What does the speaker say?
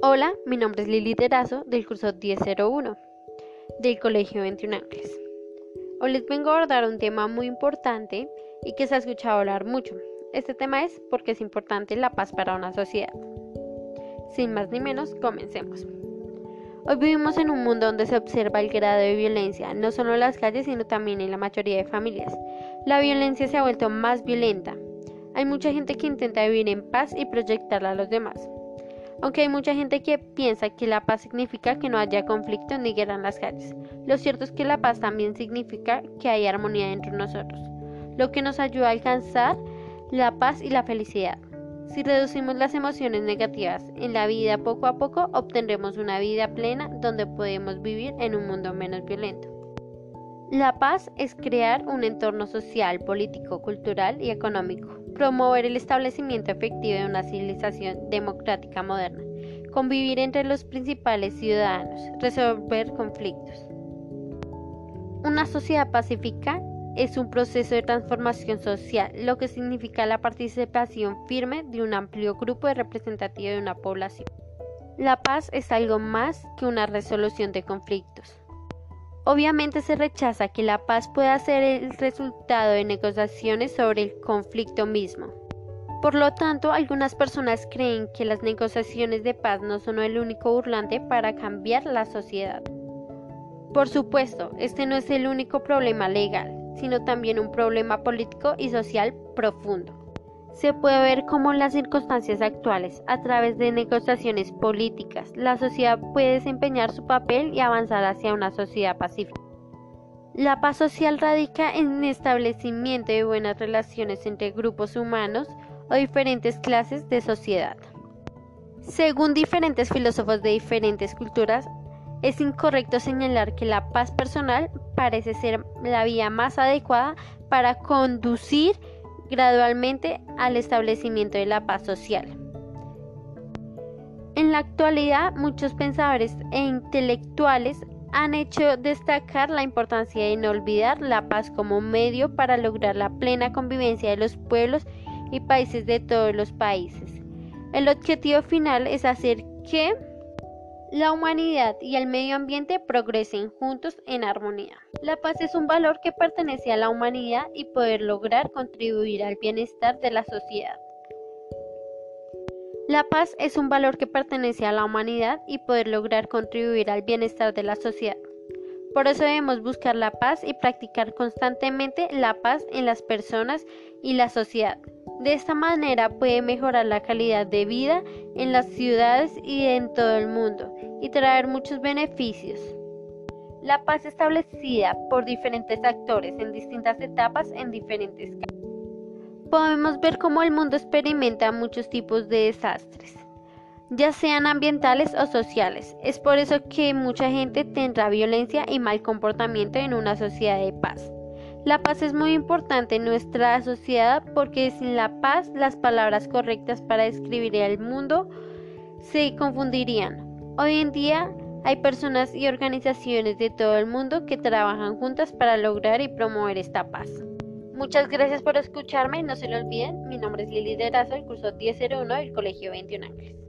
Hola, mi nombre es Lili Terazo del curso 1001 del Colegio 21 Ángeles. Hoy les vengo a abordar un tema muy importante y que se ha escuchado hablar mucho. Este tema es porque es importante la paz para una sociedad. Sin más ni menos, comencemos. Hoy vivimos en un mundo donde se observa el grado de violencia, no solo en las calles, sino también en la mayoría de familias. La violencia se ha vuelto más violenta. Hay mucha gente que intenta vivir en paz y proyectarla a los demás aunque hay mucha gente que piensa que la paz significa que no haya conflicto ni guerra en las calles. Lo cierto es que la paz también significa que hay armonía entre nosotros, lo que nos ayuda a alcanzar la paz y la felicidad. Si reducimos las emociones negativas en la vida poco a poco, obtendremos una vida plena donde podemos vivir en un mundo menos violento. La paz es crear un entorno social, político, cultural y económico promover el establecimiento efectivo de una civilización democrática moderna, convivir entre los principales ciudadanos, resolver conflictos. Una sociedad pacífica es un proceso de transformación social, lo que significa la participación firme de un amplio grupo representativo de una población. La paz es algo más que una resolución de conflictos. Obviamente se rechaza que la paz pueda ser el resultado de negociaciones sobre el conflicto mismo. Por lo tanto, algunas personas creen que las negociaciones de paz no son el único burlante para cambiar la sociedad. Por supuesto, este no es el único problema legal, sino también un problema político y social profundo se puede ver cómo en las circunstancias actuales, a través de negociaciones políticas, la sociedad puede desempeñar su papel y avanzar hacia una sociedad pacífica. La paz social radica en el establecimiento de buenas relaciones entre grupos humanos o diferentes clases de sociedad. Según diferentes filósofos de diferentes culturas, es incorrecto señalar que la paz personal parece ser la vía más adecuada para conducir gradualmente al establecimiento de la paz social. En la actualidad, muchos pensadores e intelectuales han hecho destacar la importancia de no olvidar la paz como medio para lograr la plena convivencia de los pueblos y países de todos los países. El objetivo final es hacer que la humanidad y el medio ambiente progresen juntos en armonía. La paz es un valor que pertenece a la humanidad y poder lograr contribuir al bienestar de la sociedad. La paz es un valor que pertenece a la humanidad y poder lograr contribuir al bienestar de la sociedad. Por eso debemos buscar la paz y practicar constantemente la paz en las personas y la sociedad. De esta manera puede mejorar la calidad de vida en las ciudades y en todo el mundo y traer muchos beneficios. La paz establecida por diferentes actores en distintas etapas en diferentes casos. Podemos ver cómo el mundo experimenta muchos tipos de desastres, ya sean ambientales o sociales. Es por eso que mucha gente tendrá violencia y mal comportamiento en una sociedad de paz. La paz es muy importante en nuestra sociedad porque sin la paz las palabras correctas para describir el mundo se confundirían. Hoy en día hay personas y organizaciones de todo el mundo que trabajan juntas para lograr y promover esta paz. Muchas gracias por escucharme, no se lo olviden, mi nombre es Lili Derazo, el curso 1001 del Colegio 21 Ángeles.